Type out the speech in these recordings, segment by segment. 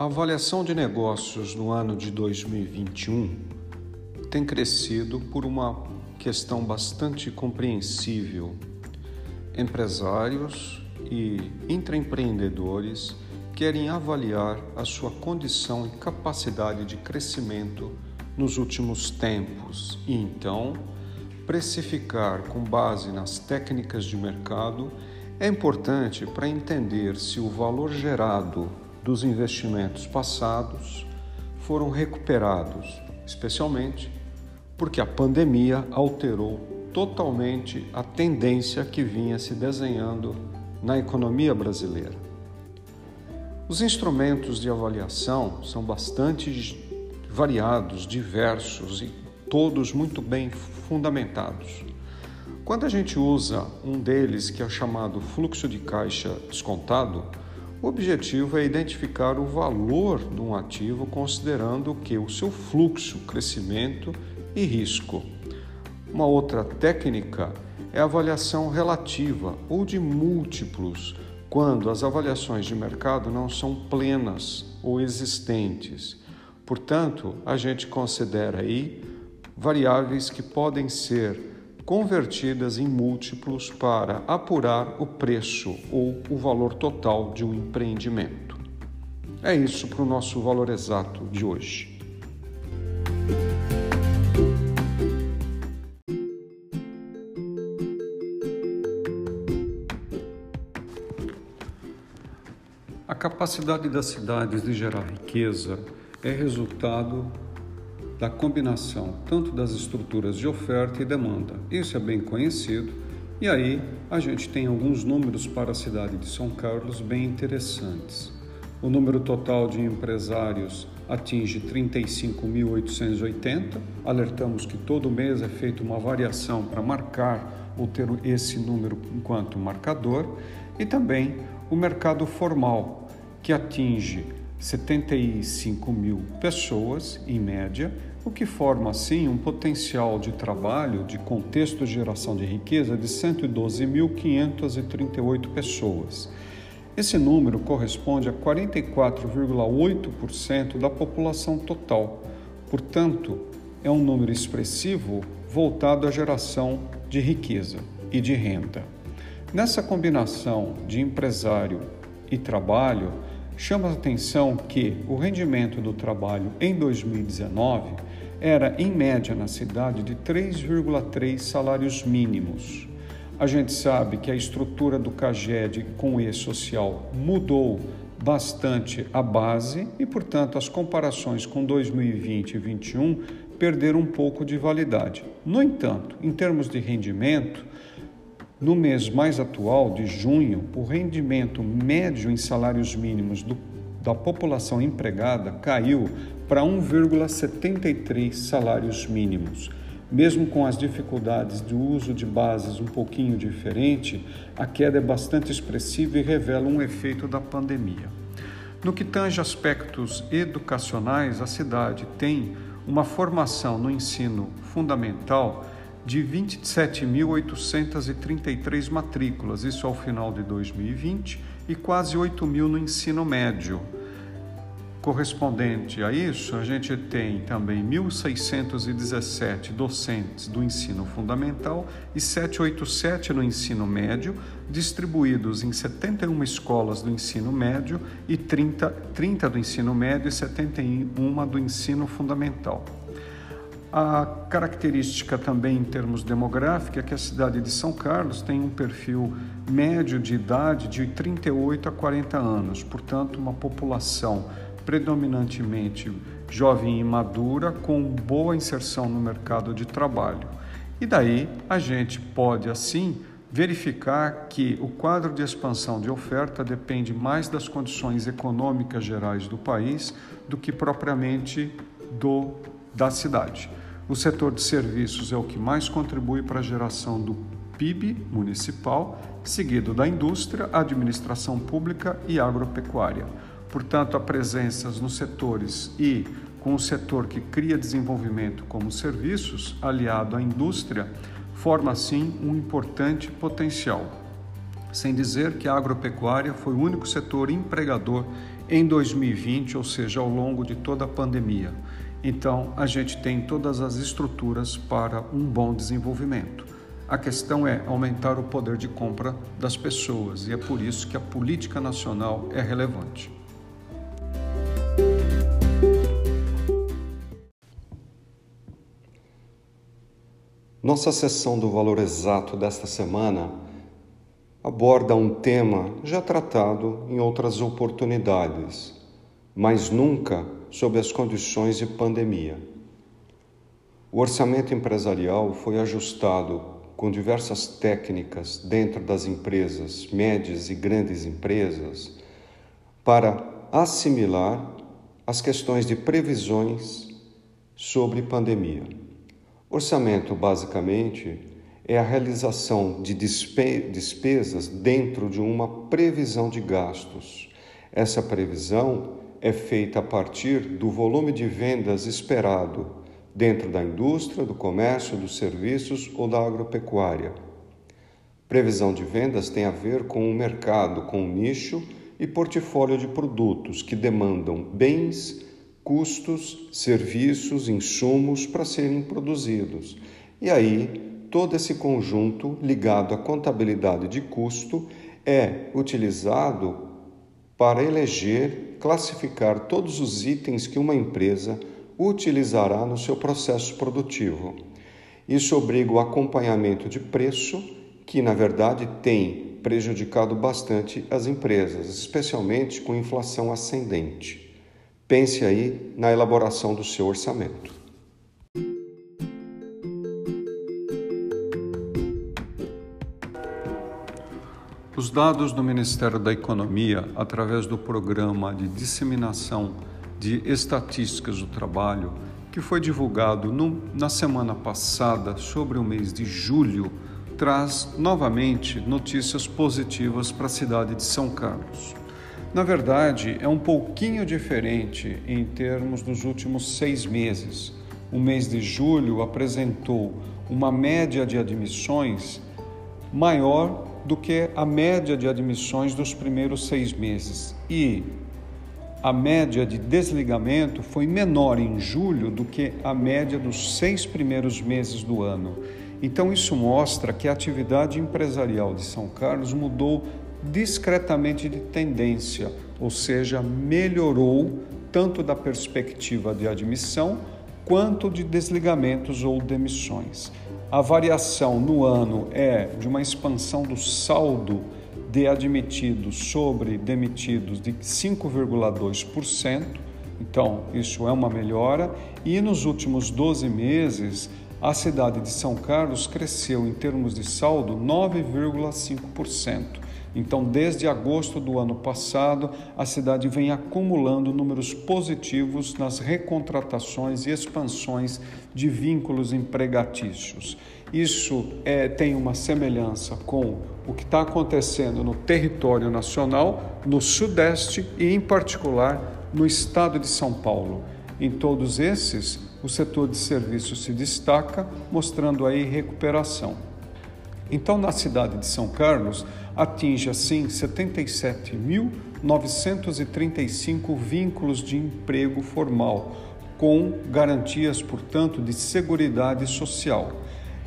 A avaliação de negócios no ano de 2021 tem crescido por uma questão bastante compreensível. Empresários e intraempreendedores querem avaliar a sua condição e capacidade de crescimento nos últimos tempos e então precificar com base nas técnicas de mercado é importante para entender se o valor gerado dos investimentos passados foram recuperados, especialmente porque a pandemia alterou totalmente a tendência que vinha se desenhando na economia brasileira. Os instrumentos de avaliação são bastante variados, diversos e todos muito bem fundamentados. Quando a gente usa um deles, que é chamado fluxo de caixa descontado, o objetivo é identificar o valor de um ativo considerando que o seu fluxo, crescimento e risco. Uma outra técnica é a avaliação relativa ou de múltiplos, quando as avaliações de mercado não são plenas ou existentes. Portanto, a gente considera aí variáveis que podem ser convertidas em múltiplos para apurar o preço ou o valor total de um empreendimento. É isso para o nosso valor exato de hoje. A capacidade das cidades de gerar riqueza é resultado da combinação tanto das estruturas de oferta e demanda. Isso é bem conhecido. E aí a gente tem alguns números para a cidade de São Carlos bem interessantes. O número total de empresários atinge 35.880. Alertamos que todo mês é feita uma variação para marcar ou ter esse número enquanto marcador. E também o mercado formal, que atinge 75 mil pessoas, em média, o que forma, assim, um potencial de trabalho de contexto de geração de riqueza de 112.538 pessoas. Esse número corresponde a 44,8% da população total. Portanto, é um número expressivo voltado à geração de riqueza e de renda. Nessa combinação de empresário e trabalho, chama a atenção que o rendimento do trabalho em 2019 era, em média, na cidade, de 3,3 salários mínimos. A gente sabe que a estrutura do CAGED com o E-Social mudou bastante a base e, portanto, as comparações com 2020 e 2021 perderam um pouco de validade. No entanto, em termos de rendimento, no mês mais atual, de junho, o rendimento médio em salários mínimos do, da população empregada caiu para 1,73 salários mínimos. Mesmo com as dificuldades do uso de bases um pouquinho diferente, a queda é bastante expressiva e revela um efeito da pandemia. No que tange aspectos educacionais, a cidade tem uma formação no ensino fundamental de 27.833 matrículas, isso ao final de 2020, e quase 8 mil no ensino médio. Correspondente a isso, a gente tem também 1.617 docentes do ensino fundamental e 787 no ensino médio, distribuídos em 71 escolas do ensino médio e 30, 30 do ensino médio e 71 do ensino fundamental. A característica também em termos demográficos é que a cidade de São Carlos tem um perfil médio de idade de 38 a 40 anos, portanto, uma população predominantemente jovem e madura com boa inserção no mercado de trabalho. E daí a gente pode assim verificar que o quadro de expansão de oferta depende mais das condições econômicas gerais do país do que propriamente do da cidade. O setor de serviços é o que mais contribui para a geração do PIB municipal, seguido da indústria, administração pública e agropecuária. Portanto, a presença nos setores e com o setor que cria desenvolvimento como serviços, aliado à indústria, forma assim um importante potencial. Sem dizer que a agropecuária foi o único setor empregador em 2020, ou seja, ao longo de toda a pandemia. Então, a gente tem todas as estruturas para um bom desenvolvimento. A questão é aumentar o poder de compra das pessoas e é por isso que a política nacional é relevante. Nossa sessão do valor exato desta semana aborda um tema já tratado em outras oportunidades, mas nunca sob as condições de pandemia. O orçamento empresarial foi ajustado com diversas técnicas dentro das empresas, médias e grandes empresas, para assimilar as questões de previsões sobre pandemia. Orçamento, basicamente, é a realização de despesas dentro de uma previsão de gastos. Essa previsão é feita a partir do volume de vendas esperado dentro da indústria, do comércio, dos serviços ou da agropecuária. Previsão de vendas tem a ver com o mercado, com o nicho e portfólio de produtos que demandam bens, custos, serviços, insumos para serem produzidos. E aí, todo esse conjunto ligado à contabilidade de custo é utilizado para eleger, classificar todos os itens que uma empresa utilizará no seu processo produtivo. Isso obriga o acompanhamento de preço, que na verdade tem prejudicado bastante as empresas, especialmente com inflação ascendente. Pense aí na elaboração do seu orçamento. Os dados do Ministério da Economia, através do Programa de Disseminação de Estatísticas do Trabalho, que foi divulgado no, na semana passada sobre o mês de julho, traz novamente notícias positivas para a cidade de São Carlos. Na verdade, é um pouquinho diferente em termos dos últimos seis meses. O mês de julho apresentou uma média de admissões maior do que a média de admissões dos primeiros seis meses e a média de desligamento foi menor em julho do que a média dos seis primeiros meses do ano. Então, isso mostra que a atividade empresarial de São Carlos mudou discretamente de tendência, ou seja, melhorou tanto da perspectiva de admissão quanto de desligamentos ou demissões. A variação no ano é de uma expansão do saldo de admitidos sobre demitidos de 5,2%, então isso é uma melhora, e nos últimos 12 meses a cidade de São Carlos cresceu em termos de saldo 9,5%. Então, desde agosto do ano passado, a cidade vem acumulando números positivos nas recontratações e expansões de vínculos empregatícios. Isso é, tem uma semelhança com o que está acontecendo no território nacional, no Sudeste e, em particular, no estado de São Paulo. Em todos esses, o setor de serviços se destaca, mostrando aí recuperação. Então, na cidade de São Carlos, atinge assim 77.935 vínculos de emprego formal, com garantias, portanto, de seguridade social.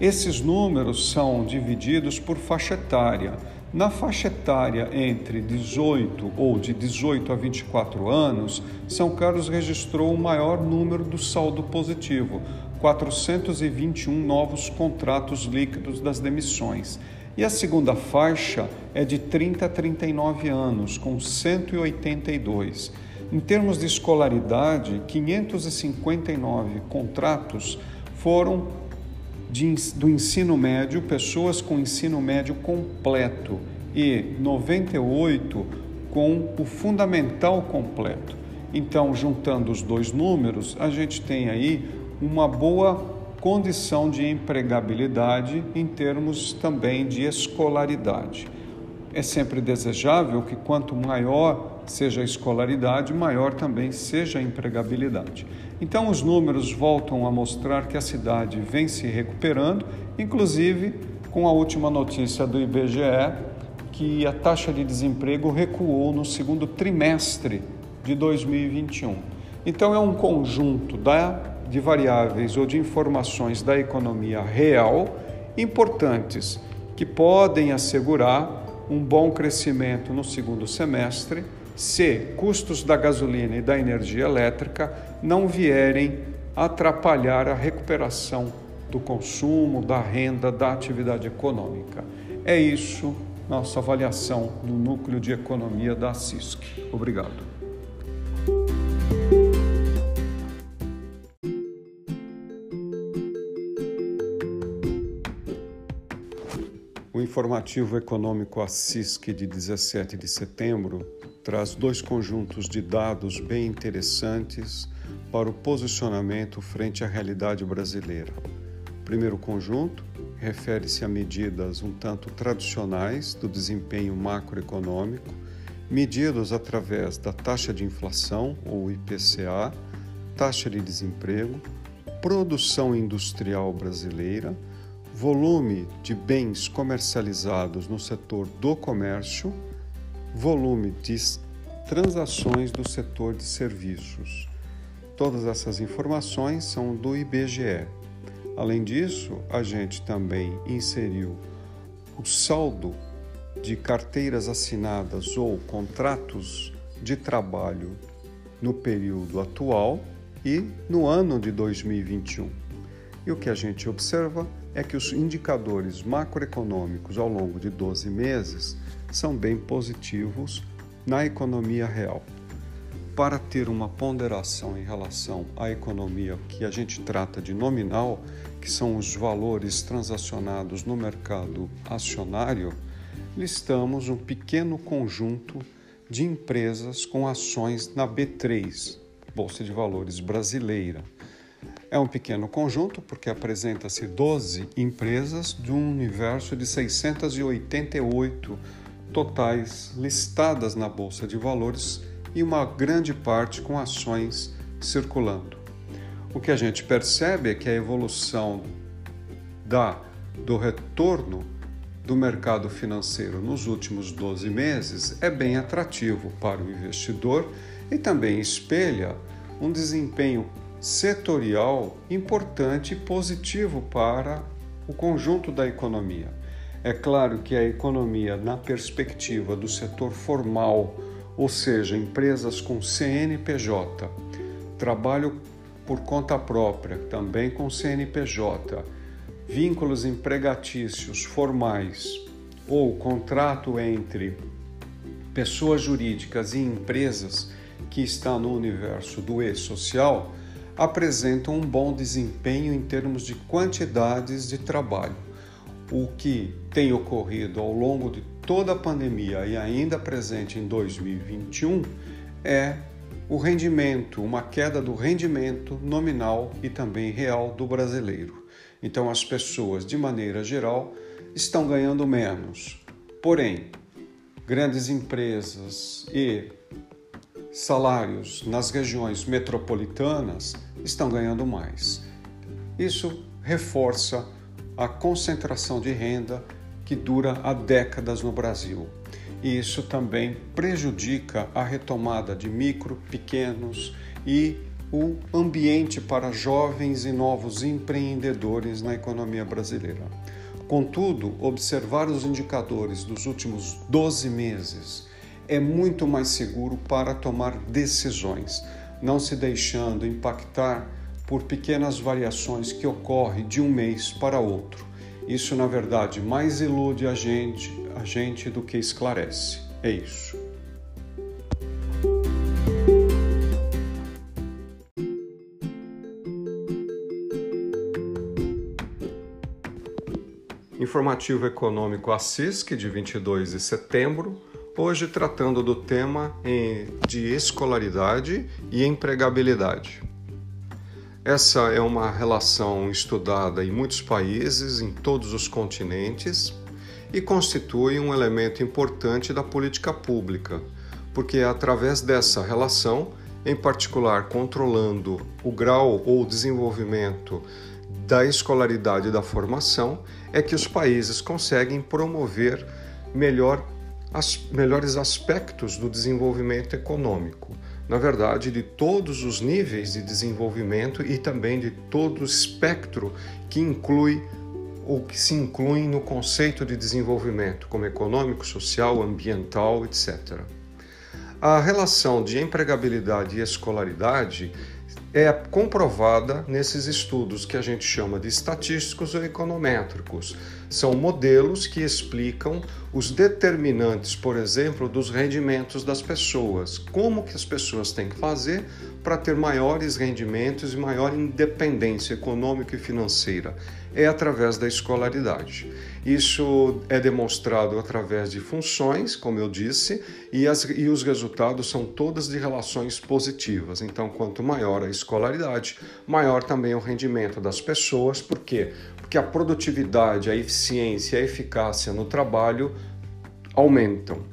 Esses números são divididos por faixa etária. Na faixa etária entre 18 ou de 18 a 24 anos, São Carlos registrou o maior número do saldo positivo, 421 novos contratos líquidos das demissões. E a segunda faixa é de 30 a 39 anos, com 182. Em termos de escolaridade, 559 contratos foram de, do ensino médio, pessoas com ensino médio completo, e 98 com o fundamental completo. Então, juntando os dois números, a gente tem aí uma boa condição de empregabilidade em termos também de escolaridade. É sempre desejável que quanto maior seja a escolaridade, maior também seja a empregabilidade. Então, os números voltam a mostrar que a cidade vem se recuperando, inclusive com a última notícia do IBGE, que a taxa de desemprego recuou no segundo trimestre de 2021. Então, é um conjunto da, de variáveis ou de informações da economia real importantes que podem assegurar um bom crescimento no segundo semestre se custos da gasolina e da energia elétrica não vierem atrapalhar a recuperação do consumo, da renda, da atividade econômica. É isso nossa avaliação no núcleo de economia da CISC. Obrigado. Informativo econômico ACISC de 17 de setembro traz dois conjuntos de dados bem interessantes para o posicionamento frente à realidade brasileira. O primeiro conjunto refere-se a medidas um tanto tradicionais do desempenho macroeconômico, medidas através da taxa de inflação, ou IPCA, taxa de desemprego, produção industrial brasileira, volume de bens comercializados no setor do comércio, volume de transações do setor de serviços. Todas essas informações são do IBGE. Além disso, a gente também inseriu o saldo de carteiras assinadas ou contratos de trabalho no período atual e no ano de 2021. E o que a gente observa é que os indicadores macroeconômicos ao longo de 12 meses são bem positivos na economia real para ter uma ponderação em relação à economia que a gente trata de nominal, que são os valores transacionados no mercado acionário, listamos um pequeno conjunto de empresas com ações na B3, Bolsa de Valores brasileira. É um pequeno conjunto porque apresenta-se 12 empresas de um universo de 688 totais listadas na Bolsa de Valores e uma grande parte com ações circulando. O que a gente percebe é que a evolução da, do retorno do mercado financeiro nos últimos 12 meses é bem atrativo para o investidor e também espelha um desempenho setorial importante e positivo para o conjunto da economia. É claro que a economia, na perspectiva do setor formal, ou seja, empresas com CNPJ, trabalho por conta própria, também com CNPJ, vínculos empregatícios formais ou contrato entre pessoas jurídicas e empresas que está no universo do e-social apresentam um bom desempenho em termos de quantidades de trabalho. O que tem ocorrido ao longo de toda a pandemia e ainda presente em 2021 é o rendimento, uma queda do rendimento nominal e também real do brasileiro. Então, as pessoas, de maneira geral, estão ganhando menos. Porém, grandes empresas e salários nas regiões metropolitanas estão ganhando mais. Isso reforça a concentração de renda que dura há décadas no Brasil. E isso também prejudica a retomada de micro, pequenos e o ambiente para jovens e novos empreendedores na economia brasileira. Contudo, observar os indicadores dos últimos 12 meses é muito mais seguro para tomar decisões, não se deixando impactar por pequenas variações que ocorrem de um mês para outro. Isso, na verdade, mais ilude a gente, a gente do que esclarece. É isso. Informativo Econômico ACISC de 22 de setembro, hoje tratando do tema de escolaridade e empregabilidade. Essa é uma relação estudada em muitos países, em todos os continentes, e constitui um elemento importante da política pública, porque é através dessa relação, em particular controlando o grau ou desenvolvimento da escolaridade e da formação, é que os países conseguem promover melhor as melhores aspectos do desenvolvimento econômico na verdade, de todos os níveis de desenvolvimento e também de todo o espectro que inclui ou que se incluem no conceito de desenvolvimento, como econômico, social, ambiental, etc. A relação de empregabilidade e escolaridade é comprovada nesses estudos que a gente chama de estatísticos ou econométricos. São modelos que explicam os determinantes, por exemplo, dos rendimentos das pessoas. Como que as pessoas têm que fazer para ter maiores rendimentos e maior independência econômica e financeira? É através da escolaridade. Isso é demonstrado através de funções, como eu disse, e, as, e os resultados são todas de relações positivas. Então, quanto maior a escolaridade, maior também o rendimento das pessoas. Por quê? Porque a produtividade, a eficiência, a eficácia no trabalho aumentam.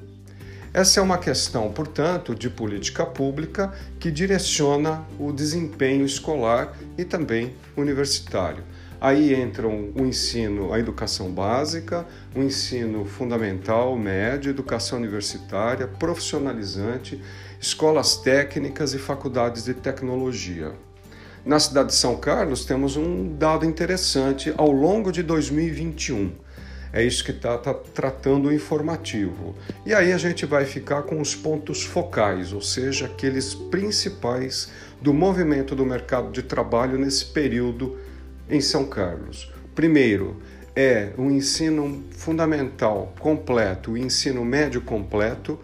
Essa é uma questão, portanto, de política pública que direciona o desempenho escolar e também universitário. Aí entram o ensino, a educação básica, o ensino fundamental, médio, educação universitária, profissionalizante, escolas técnicas e faculdades de tecnologia. Na cidade de São Carlos, temos um dado interessante ao longo de 2021. É isso que está tá tratando o informativo. E aí a gente vai ficar com os pontos focais, ou seja, aqueles principais do movimento do mercado de trabalho nesse período em São Carlos. Primeiro, é o ensino fundamental completo, o ensino médio completo,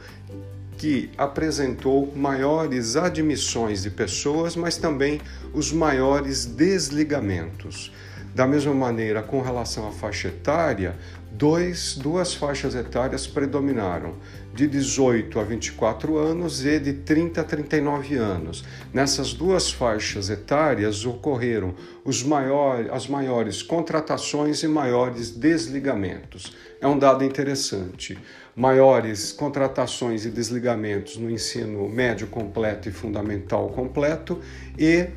que apresentou maiores admissões de pessoas, mas também os maiores desligamentos. Da mesma maneira, com relação à faixa etária, dois, duas faixas etárias predominaram, de 18 a 24 anos e de 30 a 39 anos. Nessas duas faixas etárias ocorreram os maiores, as maiores contratações e maiores desligamentos. É um dado interessante. Maiores contratações e desligamentos no ensino médio completo e fundamental completo e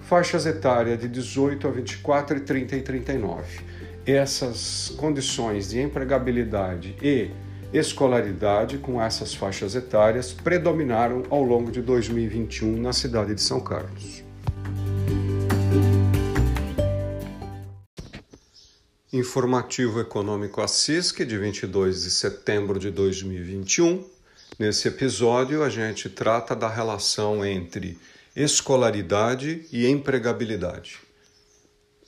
faixas etárias de 18 a 24 e 30 e 39 essas condições de empregabilidade e escolaridade com essas faixas etárias predominaram ao longo de 2021 na cidade de São Carlos. Informativo Econômico Assisque, de 22 de setembro de 2021. Nesse episódio, a gente trata da relação entre escolaridade e empregabilidade.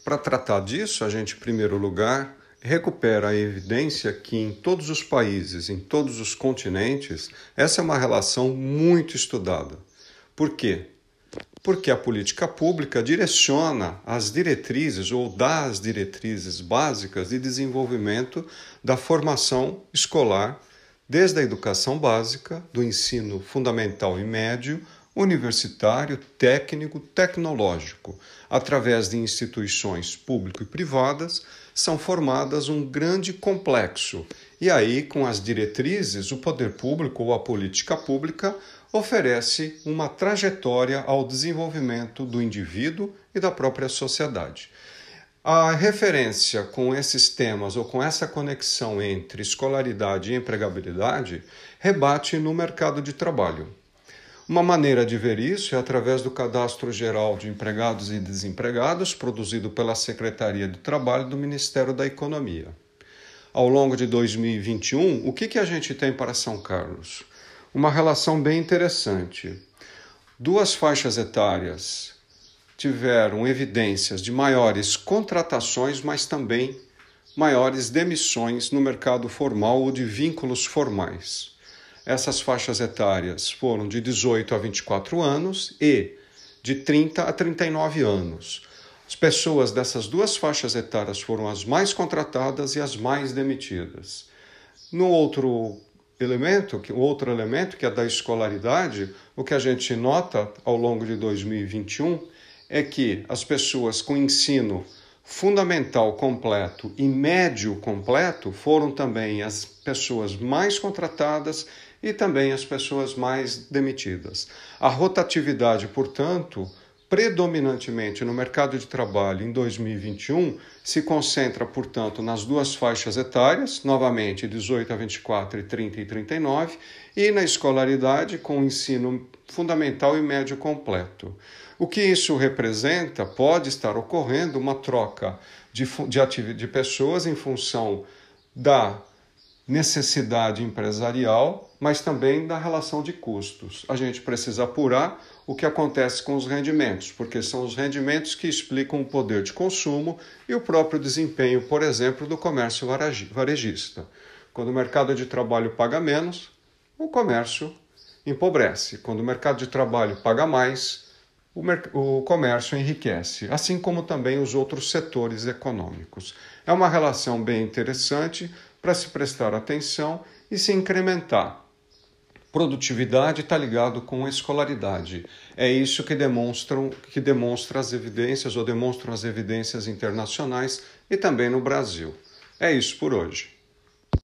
Para tratar disso, a gente, em primeiro lugar, recupera a evidência que em todos os países, em todos os continentes, essa é uma relação muito estudada. Por quê? Porque a política pública direciona as diretrizes ou dá as diretrizes básicas de desenvolvimento da formação escolar, desde a educação básica, do ensino fundamental e médio, universitário, técnico, tecnológico, através de instituições público e privadas, são formadas um grande complexo. E aí, com as diretrizes, o poder público ou a política pública oferece uma trajetória ao desenvolvimento do indivíduo e da própria sociedade. A referência com esses temas ou com essa conexão entre escolaridade e empregabilidade rebate no mercado de trabalho. Uma maneira de ver isso é através do Cadastro Geral de Empregados e Desempregados, produzido pela Secretaria de Trabalho do Ministério da Economia. Ao longo de 2021, o que, que a gente tem para São Carlos? Uma relação bem interessante. Duas faixas etárias tiveram evidências de maiores contratações, mas também maiores demissões no mercado formal ou de vínculos formais. Essas faixas etárias foram de 18 a 24 anos e de 30 a 39 anos. As pessoas dessas duas faixas etárias foram as mais contratadas e as mais demitidas. No outro elemento, o outro elemento que é da escolaridade, o que a gente nota ao longo de 2021 é que as pessoas com ensino fundamental completo e médio completo foram também as pessoas mais contratadas e também as pessoas mais demitidas. A rotatividade, portanto, predominantemente no mercado de trabalho em 2021 se concentra, portanto, nas duas faixas etárias, novamente 18 a 24 e 30 e 39, e na escolaridade com ensino fundamental e médio completo. O que isso representa? Pode estar ocorrendo uma troca de, de, de pessoas em função da necessidade empresarial, mas também da relação de custos. A gente precisa apurar o que acontece com os rendimentos, porque são os rendimentos que explicam o poder de consumo e o próprio desempenho, por exemplo, do comércio varejista. Quando o mercado de trabalho paga menos, o comércio empobrece. Quando o mercado de trabalho paga mais, o, o comércio enriquece, assim como também os outros setores econômicos. É uma relação bem interessante para se prestar atenção e se incrementar. Produtividade está ligado com escolaridade. É isso que demonstram que demonstra as evidências ou demonstram as evidências internacionais e também no Brasil. É isso por hoje.